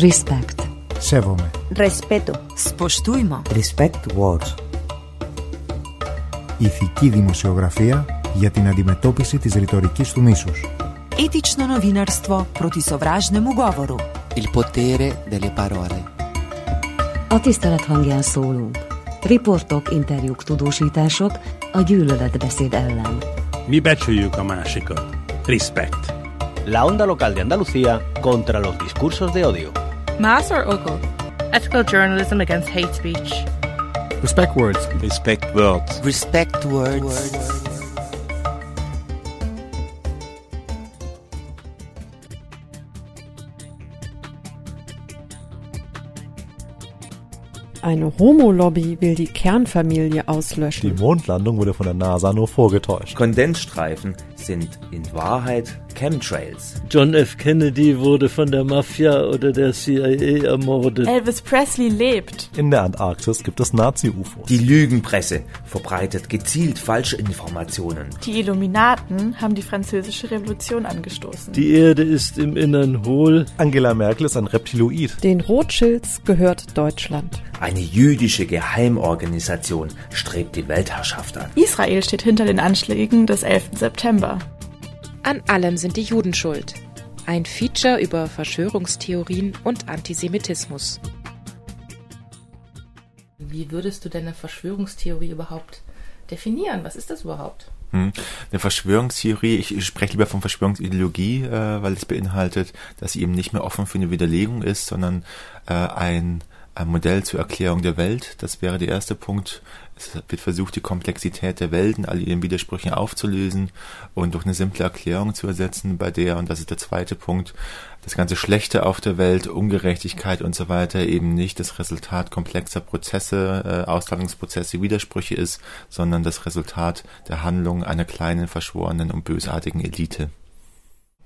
Respect. Σέβομαι. Respeto. Spoštujmo. Respect words. Ηθική δημοσιογραφία για την αντιμετώπιση της ρητορικής του μίσους. Etično novinarstvo proti sovražnemu govoru. Il potere delle parole. A tisztelet hangján szólunk. Riportok, interjúk, tudósítások a gyűlöletbeszéd ellen. Mi becsüljük a másikat. Respect. La onda local de Andalucía contra los discursos de odio. Mass or Ogle? Ethical journalism against hate speech. Respect words. Respect words. Respect words. Eine Homo-Lobby will die Kernfamilie auslöschen. Die Mondlandung wurde von der NASA nur vorgetäuscht. Kondensstreifen sind in Wahrheit Chemtrails. John F. Kennedy wurde von der Mafia oder der CIA ermordet. Elvis Presley lebt. In der Antarktis gibt es Nazi-UFOs. Die Lügenpresse verbreitet gezielt falsche Informationen. Die Illuminaten haben die französische Revolution angestoßen. Die Erde ist im Innern hohl. Angela Merkel ist ein Reptiloid. Den Rothschilds gehört Deutschland. Eine jüdische Geheimorganisation strebt die Weltherrschaft an. Israel steht hinter den Anschlägen des 11. September. An allem sind die Juden schuld. Ein Feature über Verschwörungstheorien und Antisemitismus. Wie würdest du deine Verschwörungstheorie überhaupt definieren? Was ist das überhaupt? Hm. Eine Verschwörungstheorie, ich spreche lieber von Verschwörungsideologie, äh, weil es beinhaltet, dass sie eben nicht mehr offen für eine Widerlegung ist, sondern äh, ein, ein Modell zur Erklärung der Welt. Das wäre der erste Punkt. Es wird versucht, die Komplexität der Welt in all ihren Widersprüchen aufzulösen und durch eine simple Erklärung zu ersetzen, bei der, und das ist der zweite Punkt, das ganze Schlechte auf der Welt, Ungerechtigkeit und so weiter eben nicht das Resultat komplexer Prozesse, äh, Ausladungsprozesse, Widersprüche ist, sondern das Resultat der Handlung einer kleinen, verschworenen und bösartigen Elite.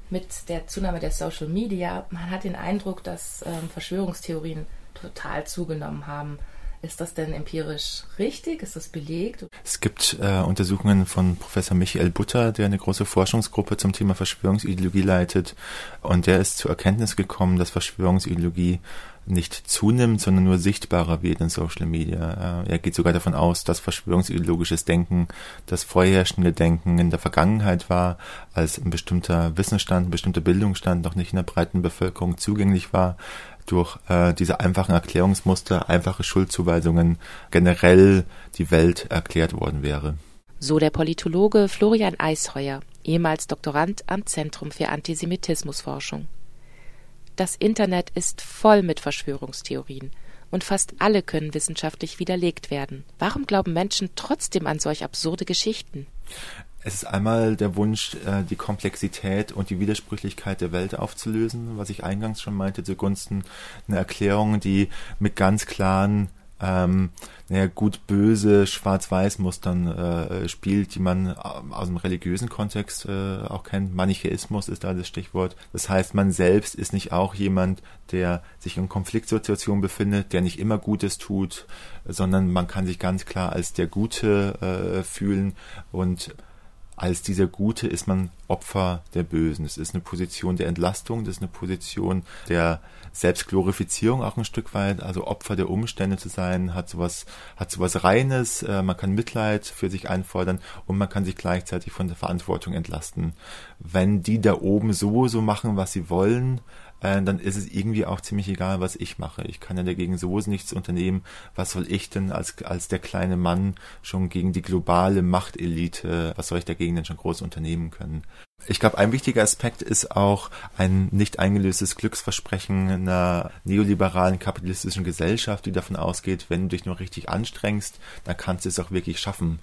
Mit der Zunahme der Social Media, man hat den Eindruck, dass ähm, Verschwörungstheorien total zugenommen haben. Ist das denn empirisch richtig? Ist das belegt? Es gibt äh, Untersuchungen von Professor Michael Butter, der eine große Forschungsgruppe zum Thema Verschwörungsideologie leitet. Und der ist zur Erkenntnis gekommen, dass Verschwörungsideologie nicht zunimmt, sondern nur sichtbarer wird in Social Media. Äh, er geht sogar davon aus, dass verschwörungsideologisches Denken das vorherrschende Denken in der Vergangenheit war, als ein bestimmter Wissensstand, ein bestimmter Bildungsstand noch nicht in der breiten Bevölkerung zugänglich war durch äh, diese einfachen Erklärungsmuster, einfache Schuldzuweisungen generell die Welt erklärt worden wäre. So der Politologe Florian Eisheuer, ehemals Doktorand am Zentrum für Antisemitismusforschung. Das Internet ist voll mit Verschwörungstheorien und fast alle können wissenschaftlich widerlegt werden. Warum glauben Menschen trotzdem an solch absurde Geschichten? Es ist einmal der Wunsch, äh, die Komplexität und die Widersprüchlichkeit der Welt aufzulösen, was ich eingangs schon meinte, zugunsten einer Erklärung, die mit ganz klaren ähm, naja, gut-böse Schwarz-Weiß-Mustern äh, spielt, die man aus dem religiösen Kontext äh, auch kennt. Manichäismus ist da das Stichwort. Das heißt, man selbst ist nicht auch jemand, der sich in Konfliktsituationen befindet, der nicht immer Gutes tut, sondern man kann sich ganz klar als der Gute äh, fühlen und als dieser Gute ist man Opfer der Bösen. Es ist eine Position der Entlastung, das ist eine Position der Selbstglorifizierung auch ein Stück weit, also Opfer der Umstände zu sein, hat sowas, hat sowas Reines, äh, man kann Mitleid für sich einfordern und man kann sich gleichzeitig von der Verantwortung entlasten. Wenn die da oben so, so machen, was sie wollen, äh, dann ist es irgendwie auch ziemlich egal, was ich mache. Ich kann ja dagegen sowieso nichts unternehmen. Was soll ich denn als, als der kleine Mann schon gegen die globale Machtelite, was soll ich dagegen denn schon groß unternehmen können? Ich glaube, ein wichtiger Aspekt ist auch ein nicht eingelöstes Glücksversprechen einer neoliberalen kapitalistischen Gesellschaft, die davon ausgeht, wenn du dich nur richtig anstrengst, dann kannst du es auch wirklich schaffen.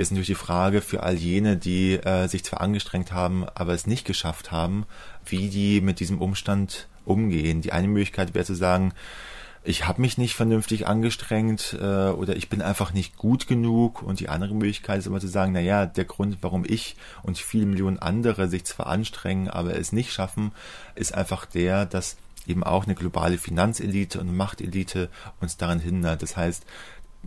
Ist natürlich die Frage für all jene, die äh, sich zwar angestrengt haben, aber es nicht geschafft haben, wie die mit diesem Umstand umgehen. Die eine Möglichkeit wäre zu sagen, ich habe mich nicht vernünftig angestrengt äh, oder ich bin einfach nicht gut genug. Und die andere Möglichkeit ist immer zu sagen, na ja, der Grund, warum ich und viele Millionen andere sich zwar anstrengen, aber es nicht schaffen, ist einfach der, dass eben auch eine globale Finanzelite und Machtelite uns daran hindert. Das heißt,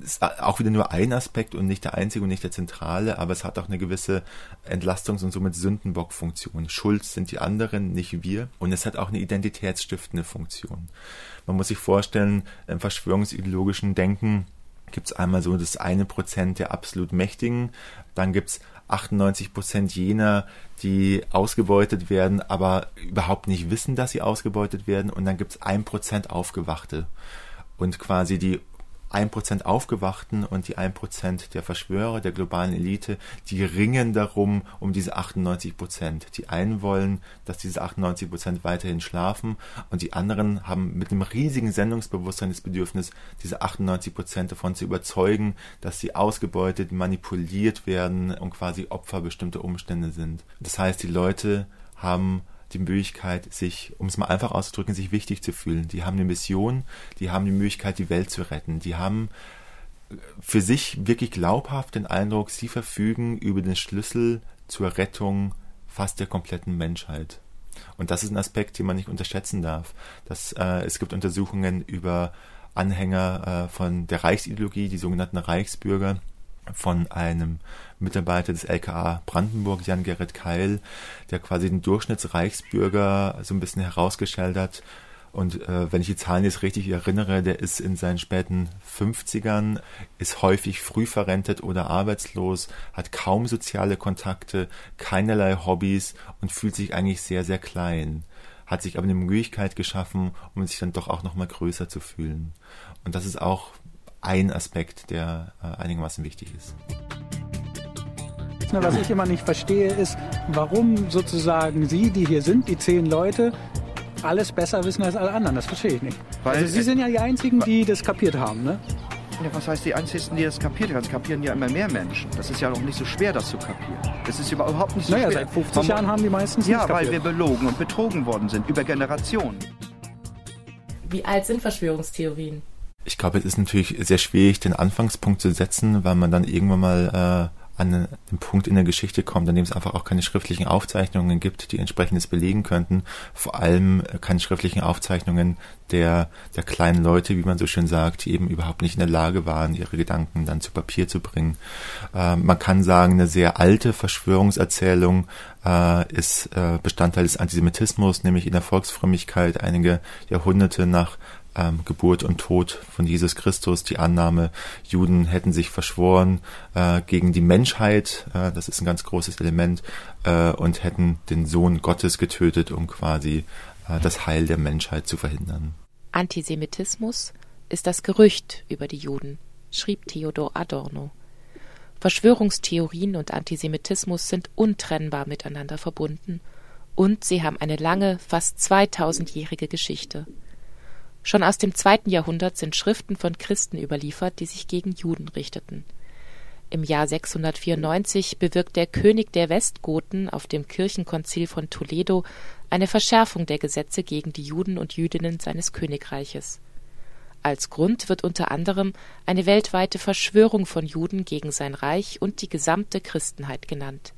ist auch wieder nur ein Aspekt und nicht der einzige und nicht der zentrale, aber es hat auch eine gewisse Entlastungs- und somit Sündenbock-Funktion. Schuld sind die anderen, nicht wir. Und es hat auch eine identitätsstiftende Funktion. Man muss sich vorstellen, im verschwörungsideologischen Denken gibt es einmal so das eine Prozent der absolut Mächtigen, dann gibt es 98 Prozent jener, die ausgebeutet werden, aber überhaupt nicht wissen, dass sie ausgebeutet werden, und dann gibt es ein Prozent Aufgewachte. Und quasi die 1% Aufgewachten und die 1% der Verschwörer, der globalen Elite, die ringen darum, um diese 98%. Die einen wollen, dass diese 98% weiterhin schlafen und die anderen haben mit einem riesigen Sendungsbewusstsein das Bedürfnis, diese 98% davon zu überzeugen, dass sie ausgebeutet, manipuliert werden und quasi Opfer bestimmter Umstände sind. Das heißt, die Leute haben die Möglichkeit, sich, um es mal einfach auszudrücken, sich wichtig zu fühlen. Die haben eine Mission, die haben die Möglichkeit, die Welt zu retten. Die haben für sich wirklich glaubhaft den Eindruck, sie verfügen über den Schlüssel zur Rettung fast der kompletten Menschheit. Und das ist ein Aspekt, den man nicht unterschätzen darf. Das, äh, es gibt Untersuchungen über Anhänger äh, von der Reichsideologie, die sogenannten Reichsbürger, von einem Mitarbeiter des LKA Brandenburg, Jan-Gerrit Keil, der quasi den Durchschnittsreichsbürger so ein bisschen herausgestellt hat. Und äh, wenn ich die Zahlen jetzt richtig erinnere, der ist in seinen späten 50ern, ist häufig früh verrentet oder arbeitslos, hat kaum soziale Kontakte, keinerlei Hobbys und fühlt sich eigentlich sehr, sehr klein. Hat sich aber eine Möglichkeit geschaffen, um sich dann doch auch nochmal größer zu fühlen. Und das ist auch ein Aspekt, der äh, einigermaßen wichtig ist. Was ich immer nicht verstehe, ist, warum sozusagen Sie, die hier sind, die zehn Leute, alles besser wissen als alle anderen. Das verstehe ich nicht. Weil also Sie sind ja die Einzigen, die das kapiert haben, ne? Ja, was heißt die Einzigen, die das kapiert haben? Das kapieren ja immer mehr Menschen. Das ist ja auch nicht so schwer, das zu kapieren. Das ist überhaupt nicht so naja, schwer. seit 50 Man, Jahren haben die meistens Ja, weil wir belogen und betrogen worden sind über Generationen. Wie alt sind Verschwörungstheorien? Ich glaube, es ist natürlich sehr schwierig, den Anfangspunkt zu setzen, weil man dann irgendwann mal äh, an den Punkt in der Geschichte kommt, an dem es einfach auch keine schriftlichen Aufzeichnungen gibt, die entsprechendes belegen könnten. Vor allem keine schriftlichen Aufzeichnungen der, der kleinen Leute, wie man so schön sagt, die eben überhaupt nicht in der Lage waren, ihre Gedanken dann zu Papier zu bringen. Äh, man kann sagen, eine sehr alte Verschwörungserzählung äh, ist äh, Bestandteil des Antisemitismus, nämlich in der Volksfrömmigkeit einige Jahrhunderte nach ähm, Geburt und Tod von Jesus Christus, die Annahme, Juden hätten sich verschworen äh, gegen die Menschheit, äh, das ist ein ganz großes Element, äh, und hätten den Sohn Gottes getötet, um quasi äh, das Heil der Menschheit zu verhindern. Antisemitismus ist das Gerücht über die Juden, schrieb Theodor Adorno. Verschwörungstheorien und Antisemitismus sind untrennbar miteinander verbunden und sie haben eine lange, fast 2000-jährige Geschichte. Schon aus dem zweiten Jahrhundert sind Schriften von Christen überliefert, die sich gegen Juden richteten. Im Jahr 694 bewirkt der König der Westgoten auf dem Kirchenkonzil von Toledo eine Verschärfung der Gesetze gegen die Juden und Jüdinnen seines Königreiches. Als Grund wird unter anderem eine weltweite Verschwörung von Juden gegen sein Reich und die gesamte Christenheit genannt.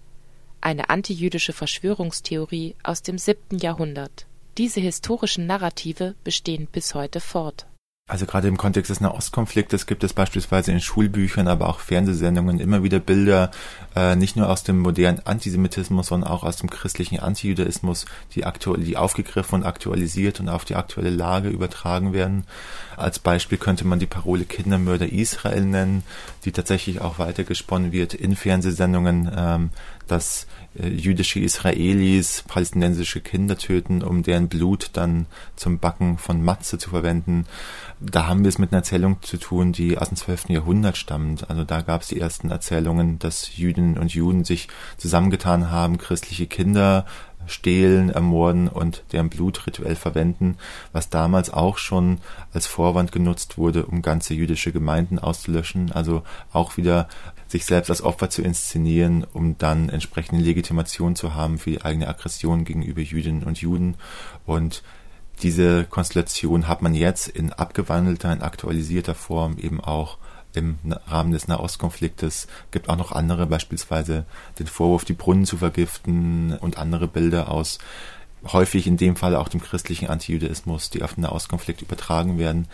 Eine antijüdische Verschwörungstheorie aus dem siebten Jahrhundert diese historischen Narrative bestehen bis heute fort. Also gerade im Kontext des Nahostkonfliktes gibt es beispielsweise in Schulbüchern, aber auch Fernsehsendungen immer wieder Bilder, äh, nicht nur aus dem modernen Antisemitismus, sondern auch aus dem christlichen Antijudaismus, die die aufgegriffen und aktualisiert und auf die aktuelle Lage übertragen werden. Als Beispiel könnte man die Parole Kindermörder Israel nennen, die tatsächlich auch weitergesponnen wird in Fernsehsendungen, ähm, dass jüdische Israelis palästinensische Kinder töten, um deren Blut dann zum Backen von Matze zu verwenden. Da haben wir es mit einer Erzählung zu tun, die aus dem 12. Jahrhundert stammt. Also da gab es die ersten Erzählungen, dass Jüdinnen und Juden sich zusammengetan haben, christliche Kinder stehlen, ermorden und deren Blut rituell verwenden, was damals auch schon als Vorwand genutzt wurde, um ganze jüdische Gemeinden auszulöschen, also auch wieder sich selbst als Opfer zu inszenieren, um dann entsprechende Legitimation zu haben für die eigene Aggression gegenüber Jüdinnen und Juden. Und diese Konstellation hat man jetzt in abgewandelter, in aktualisierter Form eben auch im Rahmen des Nahostkonfliktes gibt auch noch andere, beispielsweise den Vorwurf, die Brunnen zu vergiften und andere Bilder aus häufig in dem Fall auch dem christlichen Antijudaismus, die auf den Nahostkonflikt übertragen werden.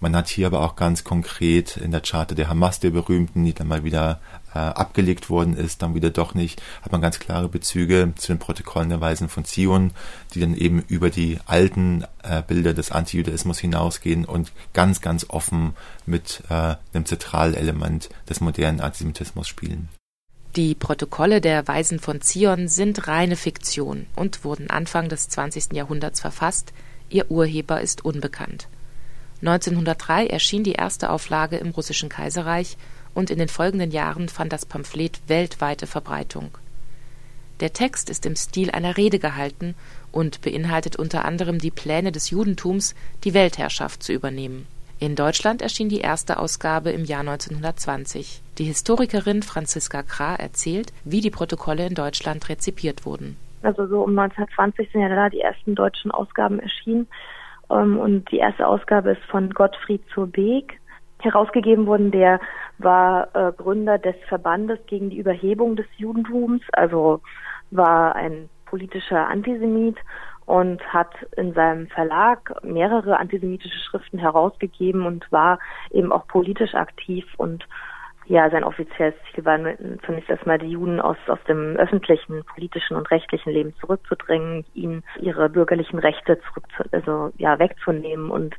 Man hat hier aber auch ganz konkret in der Charta der Hamas, der berühmten, die dann mal wieder äh, abgelegt worden ist, dann wieder doch nicht, hat man ganz klare Bezüge zu den Protokollen der Weisen von Zion, die dann eben über die alten äh, Bilder des Antijudaismus hinausgehen und ganz, ganz offen mit äh, einem Zentralelement des modernen Antisemitismus spielen. Die Protokolle der Weisen von Zion sind reine Fiktion und wurden Anfang des 20. Jahrhunderts verfasst, ihr Urheber ist unbekannt. 1903 erschien die erste Auflage im russischen Kaiserreich und in den folgenden Jahren fand das Pamphlet weltweite Verbreitung. Der Text ist im Stil einer Rede gehalten und beinhaltet unter anderem die Pläne des Judentums, die Weltherrschaft zu übernehmen in Deutschland erschien die erste Ausgabe im Jahr 1920. Die Historikerin Franziska Krah erzählt, wie die Protokolle in Deutschland rezipiert wurden. Also so um 1920 sind ja da die ersten deutschen Ausgaben erschienen. Ähm, und die erste Ausgabe ist von Gottfried zur Beek herausgegeben worden. Der war äh, Gründer des Verbandes gegen die Überhebung des Judentums, also war ein politischer Antisemit und hat in seinem Verlag mehrere antisemitische Schriften herausgegeben und war eben auch politisch aktiv und ja, sein offizielles Ziel war zunächst erstmal die Juden aus, aus dem öffentlichen, politischen und rechtlichen Leben zurückzudrängen, ihnen ihre bürgerlichen Rechte zurück, also, ja, wegzunehmen und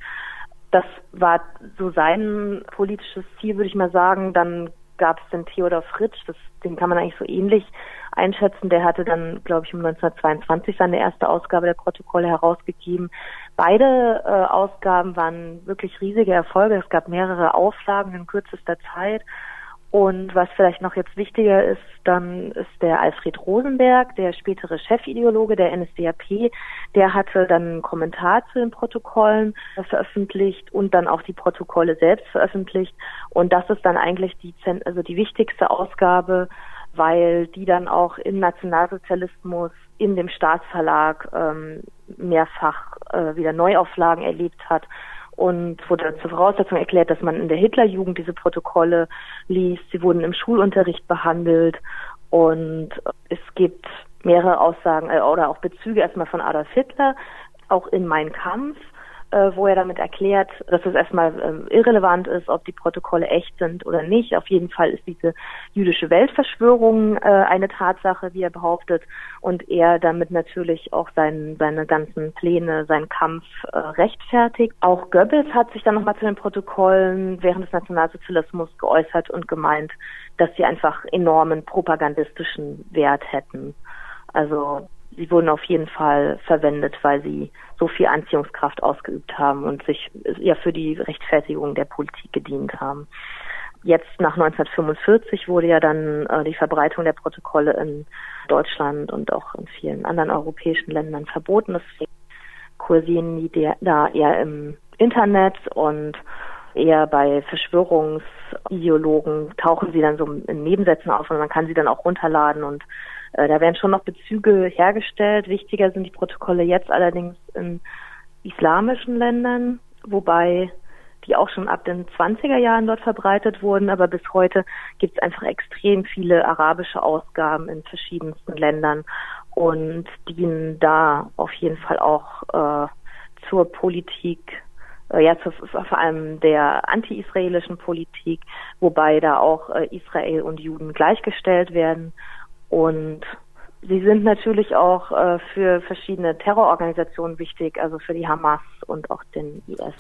das war so sein politisches Ziel, würde ich mal sagen. Dann gab es den Theodor Fritsch, das, den kann man eigentlich so ähnlich einschätzen. Der hatte dann, glaube ich, um 1922 seine erste Ausgabe der Protokolle herausgegeben. Beide äh, Ausgaben waren wirklich riesige Erfolge. Es gab mehrere Auflagen in kürzester Zeit. Und was vielleicht noch jetzt wichtiger ist, dann ist der Alfred Rosenberg, der spätere Chefideologe der NSDAP, der hatte dann einen Kommentar zu den Protokollen veröffentlicht und dann auch die Protokolle selbst veröffentlicht. Und das ist dann eigentlich die, also die wichtigste Ausgabe, weil die dann auch im Nationalsozialismus in dem Staatsverlag ähm, mehrfach äh, wieder Neuauflagen erlebt hat und wurde zur Voraussetzung erklärt, dass man in der Hitlerjugend diese Protokolle liest. Sie wurden im Schulunterricht behandelt und es gibt mehrere Aussagen äh, oder auch Bezüge erstmal von Adolf Hitler, auch in Mein Kampf wo er damit erklärt, dass es erstmal äh, irrelevant ist, ob die Protokolle echt sind oder nicht. Auf jeden Fall ist diese jüdische Weltverschwörung äh, eine Tatsache, wie er behauptet, und er damit natürlich auch sein, seine ganzen Pläne, seinen Kampf äh, rechtfertigt. Auch Goebbels hat sich dann nochmal zu den Protokollen während des Nationalsozialismus geäußert und gemeint, dass sie einfach enormen propagandistischen Wert hätten. Also sie wurden auf jeden Fall verwendet, weil sie so viel Anziehungskraft ausgeübt haben und sich ja für die Rechtfertigung der Politik gedient haben. Jetzt nach 1945 wurde ja dann äh, die Verbreitung der Protokolle in Deutschland und auch in vielen anderen europäischen Ländern verboten. Deswegen kursieren die da eher im Internet und eher bei Verschwörungsideologen tauchen sie dann so in Nebensätzen auf und man kann sie dann auch runterladen und da werden schon noch Bezüge hergestellt. Wichtiger sind die Protokolle jetzt allerdings in islamischen Ländern, wobei die auch schon ab den 20er Jahren dort verbreitet wurden, aber bis heute gibt es einfach extrem viele arabische Ausgaben in verschiedensten Ländern und dienen da auf jeden Fall auch äh, zur Politik, äh, ja, zu, vor allem der anti-israelischen Politik, wobei da auch äh, Israel und Juden gleichgestellt werden und sie sind natürlich auch äh, für verschiedene Terrororganisationen wichtig, also für die Hamas und auch den IS.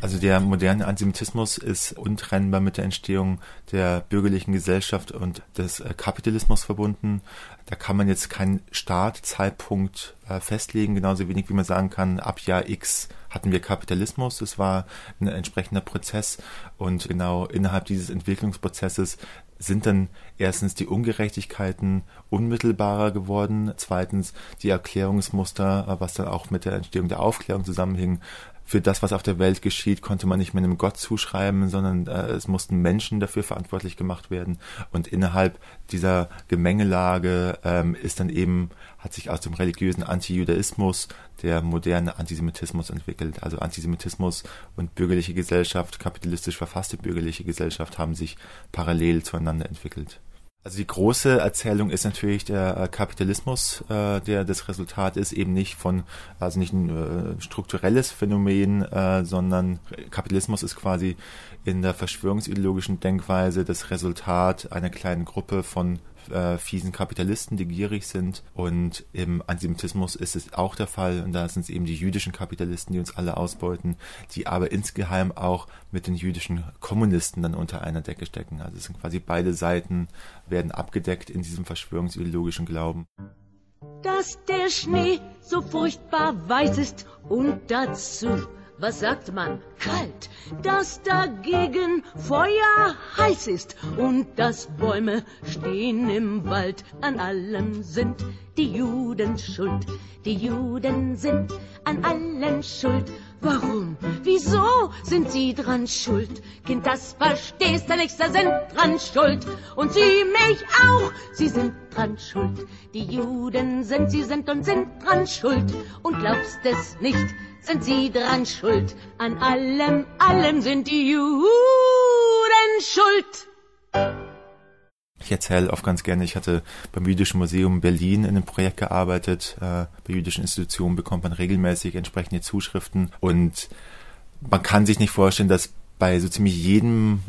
Also der moderne Antisemitismus ist untrennbar mit der Entstehung der bürgerlichen Gesellschaft und des äh, Kapitalismus verbunden. Da kann man jetzt keinen Startzeitpunkt äh, festlegen, genauso wenig wie man sagen kann, ab Jahr X hatten wir Kapitalismus. Es war ein entsprechender Prozess und genau innerhalb dieses Entwicklungsprozesses sind dann erstens die Ungerechtigkeiten unmittelbarer geworden, zweitens die Erklärungsmuster, was dann auch mit der Entstehung der Aufklärung zusammenhing, für das, was auf der Welt geschieht, konnte man nicht mehr einem Gott zuschreiben, sondern äh, es mussten Menschen dafür verantwortlich gemacht werden. Und innerhalb dieser Gemengelage ähm, ist dann eben, hat sich aus dem religiösen Antijudaismus der moderne Antisemitismus entwickelt. Also Antisemitismus und bürgerliche Gesellschaft, kapitalistisch verfasste bürgerliche Gesellschaft haben sich parallel zueinander entwickelt. Also die große Erzählung ist natürlich der äh, Kapitalismus, äh, der das Resultat ist, eben nicht von, also nicht ein äh, strukturelles Phänomen, äh, sondern Kapitalismus ist quasi in der verschwörungsideologischen Denkweise das Resultat einer kleinen Gruppe von äh, fiesen Kapitalisten, die gierig sind. Und im Antisemitismus ist es auch der Fall. Und da sind es eben die jüdischen Kapitalisten, die uns alle ausbeuten, die aber insgeheim auch mit den jüdischen Kommunisten dann unter einer Decke stecken. Also es sind quasi beide Seiten werden abgedeckt in diesem verschwörungsideologischen Glauben. Dass der Schnee so furchtbar weiß ist und dazu was sagt man, kalt, dass dagegen Feuer heiß ist und dass Bäume stehen im Wald. An allem sind die Juden schuld, die Juden sind an allem schuld. Warum? Wieso sind sie dran schuld? Kind, das verstehst du nicht, sie sind dran schuld. Und sie mich auch, sie sind dran schuld. Die Juden sind, sie sind und sind dran schuld. Und glaubst es nicht, sind sie dran schuld. An allem, allem sind die Juden schuld. Ich erzähle oft ganz gerne, ich hatte beim Jüdischen Museum Berlin in einem Projekt gearbeitet. Äh, bei jüdischen Institutionen bekommt man regelmäßig entsprechende Zuschriften und man kann sich nicht vorstellen, dass bei so ziemlich jedem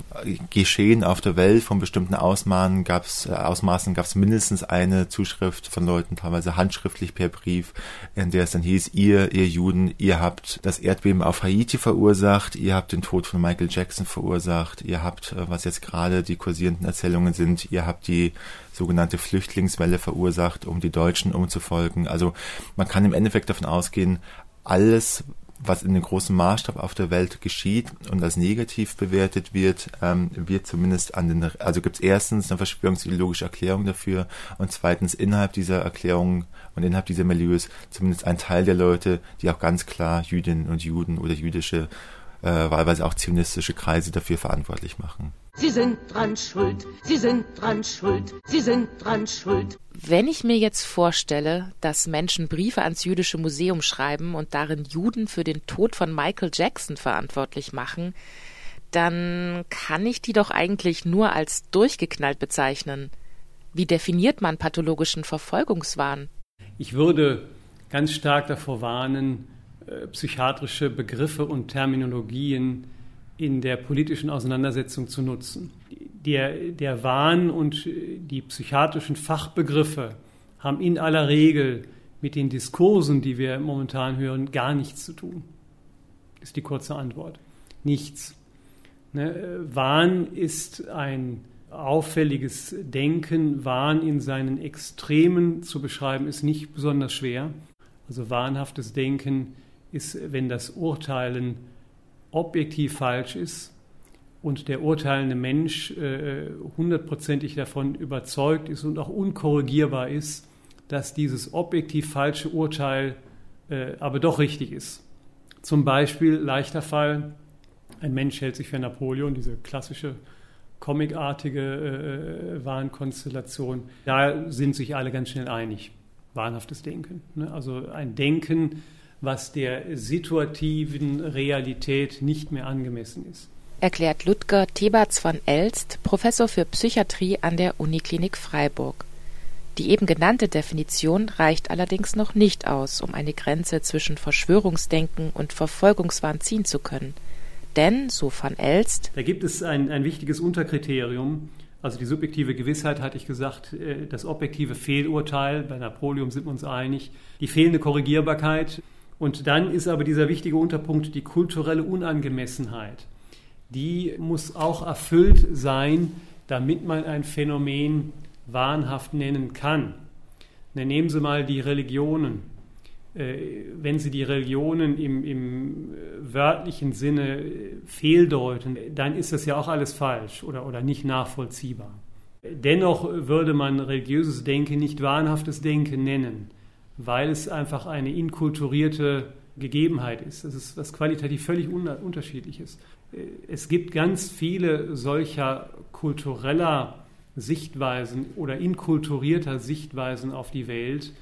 Geschehen auf der Welt von bestimmten Ausmaßen gab es äh, Ausmaßen gab es mindestens eine Zuschrift von Leuten, teilweise handschriftlich per Brief, in der es dann hieß: Ihr, ihr Juden, ihr habt das Erdbeben auf Haiti verursacht, ihr habt den Tod von Michael Jackson verursacht, ihr habt, äh, was jetzt gerade die kursierenden Erzählungen sind, ihr habt die sogenannte Flüchtlingswelle verursacht, um die Deutschen umzufolgen. Also man kann im Endeffekt davon ausgehen, alles, was in dem großen Maßstab auf der Welt geschieht und als negativ bewertet wird, ähm, wird zumindest an den, also gibt es erstens eine verschwörungsideologische Erklärung dafür und zweitens innerhalb dieser Erklärung und innerhalb dieser Milieus zumindest ein Teil der Leute, die auch ganz klar Jüdinnen und Juden oder jüdische, äh, wahlweise auch zionistische Kreise dafür verantwortlich machen. Sie sind dran schuld, Sie sind dran schuld, Sie sind dran schuld. Wenn ich mir jetzt vorstelle, dass Menschen Briefe ans jüdische Museum schreiben und darin Juden für den Tod von Michael Jackson verantwortlich machen, dann kann ich die doch eigentlich nur als durchgeknallt bezeichnen. Wie definiert man pathologischen Verfolgungswahn? Ich würde ganz stark davor warnen, äh, psychiatrische Begriffe und Terminologien in der politischen Auseinandersetzung zu nutzen. Der, der Wahn und die psychiatrischen Fachbegriffe haben in aller Regel mit den Diskursen, die wir momentan hören, gar nichts zu tun. Ist die kurze Antwort. Nichts. Ne? Wahn ist ein auffälliges Denken. Wahn in seinen Extremen zu beschreiben, ist nicht besonders schwer. Also wahnhaftes Denken ist, wenn das Urteilen objektiv falsch ist und der urteilende Mensch äh, hundertprozentig davon überzeugt ist und auch unkorrigierbar ist, dass dieses objektiv falsche Urteil äh, aber doch richtig ist. Zum Beispiel leichter Fall, ein Mensch hält sich für Napoleon, diese klassische comicartige äh Wahnkonstellation. Da sind sich alle ganz schnell einig. Wahnhaftes Denken. Ne? Also ein Denken, was der situativen Realität nicht mehr angemessen ist. Erklärt Ludger Theberts von Elst, Professor für Psychiatrie an der Uniklinik Freiburg. Die eben genannte Definition reicht allerdings noch nicht aus, um eine Grenze zwischen Verschwörungsdenken und Verfolgungswahn ziehen zu können. Denn, so van Elst, da gibt es ein, ein wichtiges Unterkriterium, also die subjektive Gewissheit hatte ich gesagt, äh, das objektive Fehlurteil, bei Napoleon sind wir uns einig, die fehlende Korrigierbarkeit und dann ist aber dieser wichtige Unterpunkt die kulturelle Unangemessenheit. Die muss auch erfüllt sein, damit man ein Phänomen wahnhaft nennen kann. Dann nehmen Sie mal die Religionen. Äh, wenn Sie die Religionen im, im äh, wörtlichen Sinne äh, fehldeuten, dann ist das ja auch alles falsch oder, oder nicht nachvollziehbar. Dennoch würde man religiöses Denken nicht wahnhaftes Denken nennen, weil es einfach eine inkulturierte Gegebenheit ist. Das ist was qualitativ völlig unterschiedliches. Es gibt ganz viele solcher kultureller Sichtweisen oder inkulturierter Sichtweisen auf die Welt,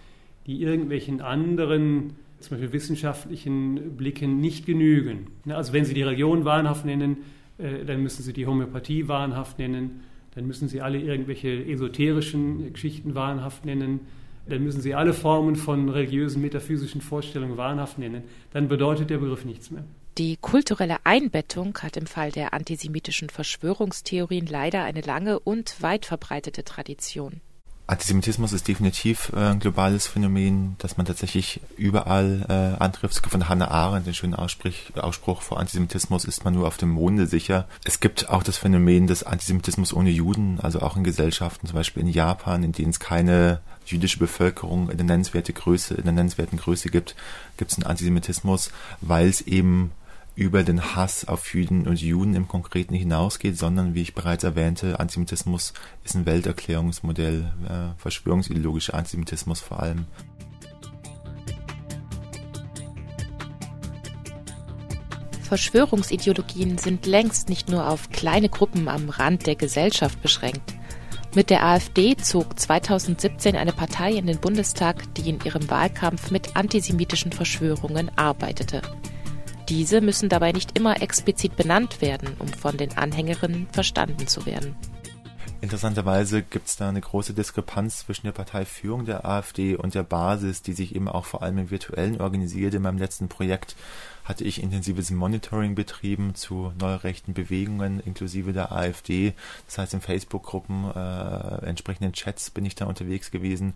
die irgendwelchen anderen, zum Beispiel wissenschaftlichen Blicken nicht genügen. Also wenn Sie die Religion wahnhaft nennen, äh, dann müssen Sie die Homöopathie wahnhaft nennen, dann müssen Sie alle irgendwelche esoterischen Geschichten wahnhaft nennen, dann müssen Sie alle Formen von religiösen, metaphysischen Vorstellungen wahnhaft nennen, dann bedeutet der Begriff nichts mehr. Die kulturelle Einbettung hat im Fall der antisemitischen Verschwörungstheorien leider eine lange und weit verbreitete Tradition. Antisemitismus ist definitiv äh, ein globales Phänomen, das man tatsächlich überall äh, antrifft. Es gibt von Hannah Arendt den schönen Ausspruch, Ausspruch, vor Antisemitismus ist man nur auf dem Monde sicher. Es gibt auch das Phänomen des Antisemitismus ohne Juden, also auch in Gesellschaften, zum Beispiel in Japan, in denen es keine jüdische Bevölkerung in der nennenswerten Größe, in der nennenswerten Größe gibt, gibt es einen Antisemitismus, weil es eben über den Hass auf Juden und Juden im Konkreten hinausgeht, sondern, wie ich bereits erwähnte, Antisemitismus ist ein Welterklärungsmodell, äh, verschwörungsideologischer Antisemitismus vor allem. Verschwörungsideologien sind längst nicht nur auf kleine Gruppen am Rand der Gesellschaft beschränkt. Mit der AfD zog 2017 eine Partei in den Bundestag, die in ihrem Wahlkampf mit antisemitischen Verschwörungen arbeitete. Diese müssen dabei nicht immer explizit benannt werden, um von den Anhängerinnen verstanden zu werden. Interessanterweise gibt es da eine große Diskrepanz zwischen der Parteiführung der AfD und der Basis, die sich eben auch vor allem im Virtuellen organisiert. In meinem letzten Projekt hatte ich intensives Monitoring betrieben zu neurechten Bewegungen inklusive der AfD. Das heißt, in Facebook-Gruppen, äh, entsprechenden Chats bin ich da unterwegs gewesen.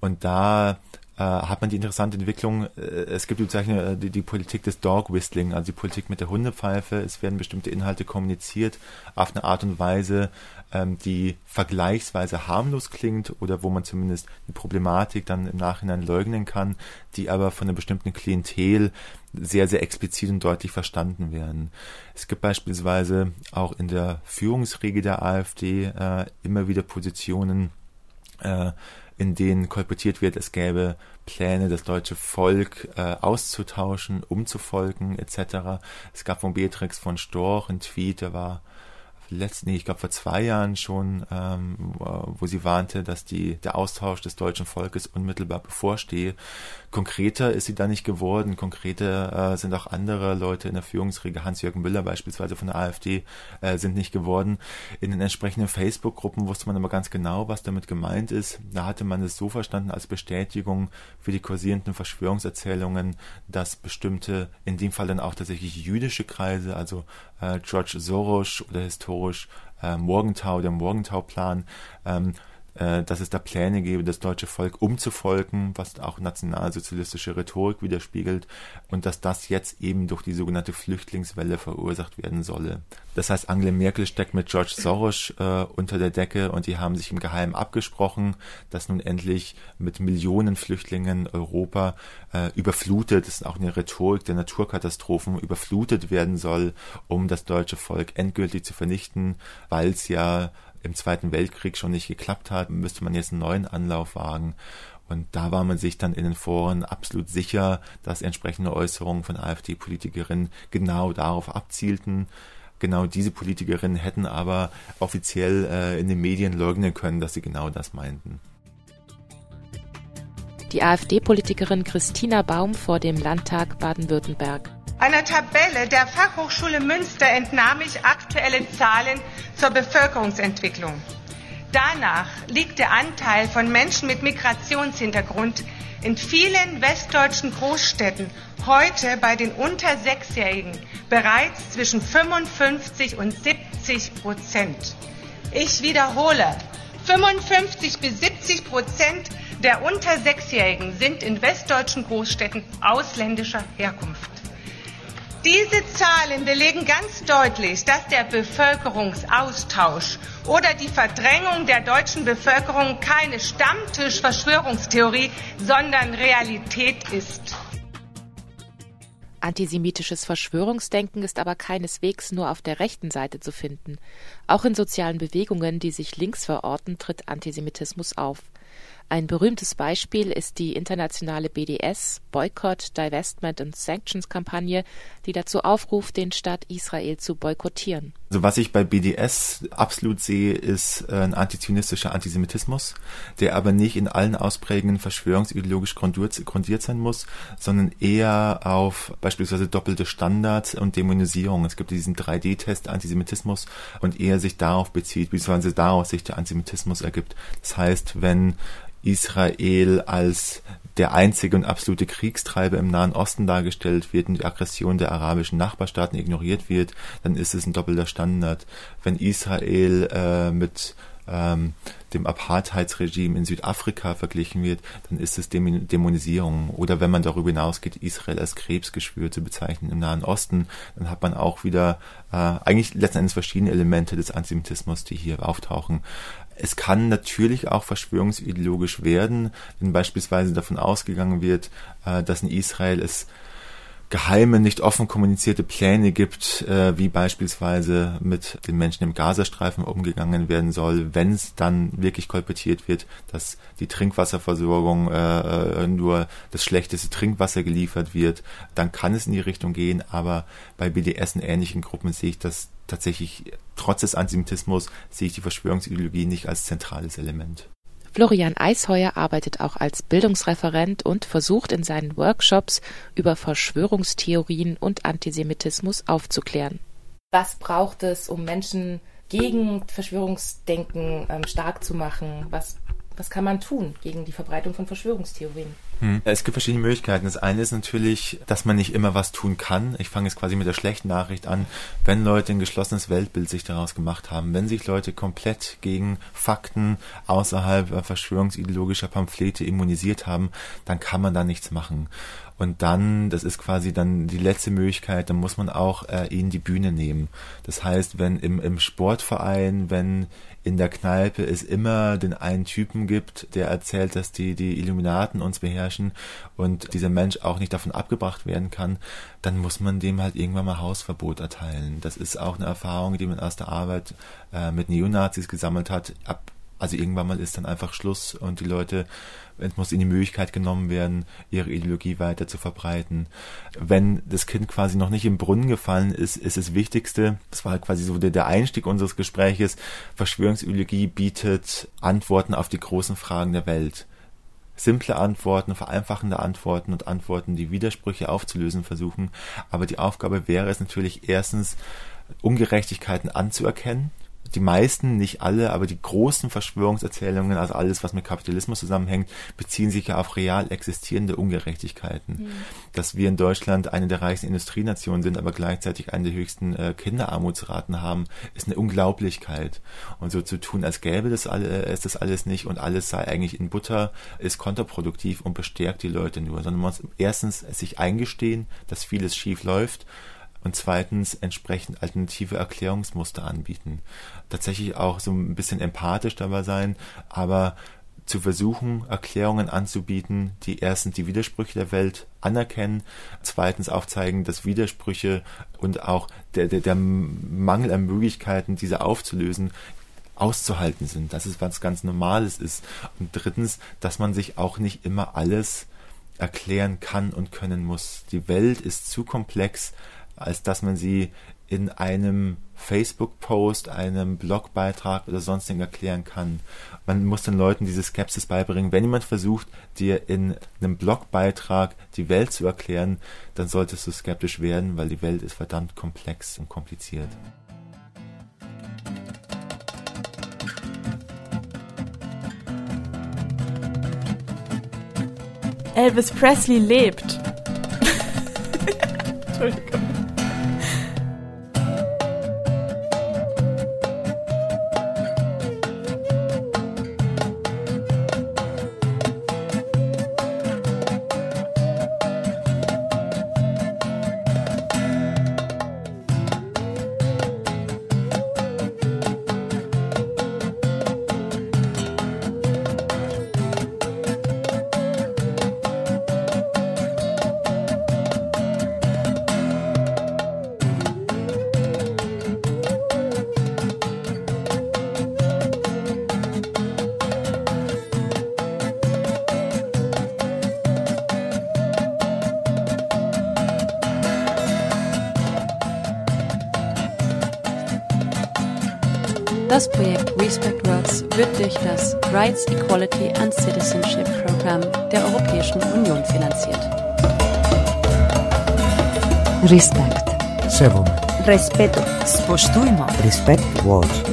Und da äh, hat man die interessante Entwicklung, äh, es gibt die äh, die, die Politik des Dog Whistling, also die Politik mit der Hundepfeife. Es werden bestimmte Inhalte kommuniziert auf eine Art und Weise, ähm, die vergleichsweise harmlos klingt oder wo man zumindest die Problematik dann im Nachhinein leugnen kann, die aber von einer bestimmten Klientel sehr, sehr explizit und deutlich verstanden werden. Es gibt beispielsweise auch in der Führungsriege der AfD äh, immer wieder Positionen, äh, in denen kolportiert wird, es gäbe Pläne, das deutsche Volk äh, auszutauschen, umzufolgen etc. Es gab von Beatrix von Storch einen Tweet, der war letzten, ich glaube vor zwei Jahren schon, ähm, wo sie warnte, dass die, der Austausch des deutschen Volkes unmittelbar bevorstehe. Konkreter ist sie da nicht geworden. Konkreter äh, sind auch andere Leute in der Führungsriege, Hans-Jürgen Müller beispielsweise von der AfD, äh, sind nicht geworden. In den entsprechenden Facebook-Gruppen wusste man aber ganz genau, was damit gemeint ist. Da hatte man es so verstanden als Bestätigung für die kursierenden Verschwörungserzählungen, dass bestimmte, in dem Fall dann auch tatsächlich jüdische Kreise, also äh, George Soros oder historisch äh, Morgenthau, der Morgenthau-Plan, ähm, äh, dass es da Pläne gäbe, das deutsche Volk umzufolgen, was auch nationalsozialistische Rhetorik widerspiegelt und dass das jetzt eben durch die sogenannte Flüchtlingswelle verursacht werden solle. Das heißt, Angela Merkel steckt mit George Soros äh, unter der Decke und die haben sich im Geheimen abgesprochen, dass nun endlich mit Millionen Flüchtlingen Europa äh, überflutet, das ist auch eine Rhetorik der Naturkatastrophen, überflutet werden soll, um das deutsche Volk endgültig zu vernichten, weil es ja im Zweiten Weltkrieg schon nicht geklappt hat, müsste man jetzt einen neuen Anlauf wagen. Und da war man sich dann in den Foren absolut sicher, dass entsprechende Äußerungen von AfD-Politikerinnen genau darauf abzielten. Genau diese Politikerinnen hätten aber offiziell äh, in den Medien leugnen können, dass sie genau das meinten. Die AfD-Politikerin Christina Baum vor dem Landtag Baden-Württemberg. Einer Tabelle der Fachhochschule Münster entnahm ich aktuelle Zahlen zur Bevölkerungsentwicklung. Danach liegt der Anteil von Menschen mit Migrationshintergrund in vielen westdeutschen Großstädten heute bei den unter Sechsjährigen bereits zwischen 55 und 70 Prozent. Ich wiederhole, 55 bis 70 Prozent der unter Sechsjährigen sind in westdeutschen Großstädten ausländischer Herkunft. Diese Zahlen belegen ganz deutlich, dass der Bevölkerungsaustausch oder die Verdrängung der deutschen Bevölkerung keine Stammtischverschwörungstheorie, sondern Realität ist. Antisemitisches Verschwörungsdenken ist aber keineswegs nur auf der rechten Seite zu finden. Auch in sozialen Bewegungen, die sich links verorten, tritt Antisemitismus auf. Ein berühmtes Beispiel ist die internationale BDS Boycott, Divestment and Sanctions Kampagne, die dazu aufruft, den Staat Israel zu boykottieren. Also was ich bei BDS absolut sehe, ist äh, ein antizionistischer Antisemitismus, der aber nicht in allen Ausprägungen verschwörungsideologisch grundiert sein muss, sondern eher auf beispielsweise doppelte Standards und Dämonisierung. Es gibt diesen 3D-Test Antisemitismus und eher sich darauf bezieht, beziehungsweise daraus sich der Antisemitismus ergibt. Das heißt, wenn Israel als der einzige und absolute Kriegstreiber im Nahen Osten dargestellt wird und die Aggression der arabischen Nachbarstaaten ignoriert wird, dann ist es ein doppelter Standard. Wenn Israel äh, mit ähm, dem Apartheidsregime in Südafrika verglichen wird, dann ist es Dämonisierung. Oder wenn man darüber hinausgeht, Israel als Krebsgeschwür zu bezeichnen im Nahen Osten, dann hat man auch wieder äh, eigentlich letzten Endes verschiedene Elemente des Antisemitismus, die hier auftauchen. Es kann natürlich auch verschwörungsideologisch werden, wenn beispielsweise davon ausgegangen wird, äh, dass in Israel es geheime, nicht offen kommunizierte Pläne gibt, äh, wie beispielsweise mit den Menschen im Gazastreifen umgegangen werden soll, wenn es dann wirklich kolportiert wird, dass die Trinkwasserversorgung äh, äh nur das schlechteste Trinkwasser geliefert wird, dann kann es in die Richtung gehen, aber bei BDS und ähnlichen Gruppen sehe ich das tatsächlich, trotz des Antisemitismus, sehe ich die Verschwörungsideologie nicht als zentrales Element. Florian Eisheuer arbeitet auch als Bildungsreferent und versucht in seinen Workshops über Verschwörungstheorien und Antisemitismus aufzuklären. Was braucht es, um Menschen gegen Verschwörungsdenken ähm, stark zu machen? Was, was kann man tun gegen die Verbreitung von Verschwörungstheorien? Hm. Es gibt verschiedene Möglichkeiten. Das eine ist natürlich, dass man nicht immer was tun kann. Ich fange jetzt quasi mit der schlechten Nachricht an. Wenn Leute ein geschlossenes Weltbild sich daraus gemacht haben, wenn sich Leute komplett gegen Fakten außerhalb verschwörungsideologischer Pamphlete immunisiert haben, dann kann man da nichts machen. Und dann, das ist quasi dann die letzte Möglichkeit, dann muss man auch äh, ihnen die Bühne nehmen. Das heißt, wenn im, im Sportverein, wenn in der Kneipe es immer den einen Typen gibt, der erzählt, dass die, die Illuminaten uns beherrschen und dieser Mensch auch nicht davon abgebracht werden kann, dann muss man dem halt irgendwann mal Hausverbot erteilen. Das ist auch eine Erfahrung, die man aus der Arbeit äh, mit Neonazis gesammelt hat. Ab also irgendwann mal ist dann einfach Schluss und die Leute, es muss ihnen die Möglichkeit genommen werden, ihre Ideologie weiter zu verbreiten. Wenn das Kind quasi noch nicht im Brunnen gefallen ist, ist das Wichtigste, das war quasi so der, der Einstieg unseres Gespräches, Verschwörungsideologie bietet Antworten auf die großen Fragen der Welt simple Antworten, vereinfachende Antworten und Antworten, die Widersprüche aufzulösen versuchen. Aber die Aufgabe wäre es natürlich erstens, Ungerechtigkeiten anzuerkennen, die meisten, nicht alle, aber die großen Verschwörungserzählungen, also alles, was mit Kapitalismus zusammenhängt, beziehen sich ja auf real existierende Ungerechtigkeiten. Mhm. Dass wir in Deutschland eine der reichsten Industrienationen sind, aber gleichzeitig eine der höchsten äh, Kinderarmutsraten haben, ist eine Unglaublichkeit. Und so zu tun, als gäbe das alle, äh, ist das alles nicht und alles sei eigentlich in Butter, ist kontraproduktiv und bestärkt die Leute nur, sondern man muss erstens sich eingestehen, dass vieles schief läuft und zweitens entsprechend alternative Erklärungsmuster anbieten. Tatsächlich auch so ein bisschen empathisch dabei sein, aber zu versuchen, Erklärungen anzubieten, die erstens die Widersprüche der Welt anerkennen, zweitens aufzeigen, dass Widersprüche und auch der, der, der Mangel an Möglichkeiten, diese aufzulösen, auszuhalten sind, dass es was ganz Normales ist. Und drittens, dass man sich auch nicht immer alles erklären kann und können muss. Die Welt ist zu komplex, als dass man sie in einem Facebook-Post, einem Blogbeitrag oder sonstigen erklären kann. Man muss den Leuten diese Skepsis beibringen. Wenn jemand versucht, dir in einem Blogbeitrag die Welt zu erklären, dann solltest du skeptisch werden, weil die Welt ist verdammt komplex und kompliziert. Elvis Presley lebt. Entschuldigung. Rights, Equality and Citizenship Program der Europäischen Union finanziert. Respekt. Sevome. Respeto. Spoštujmo. Respect World.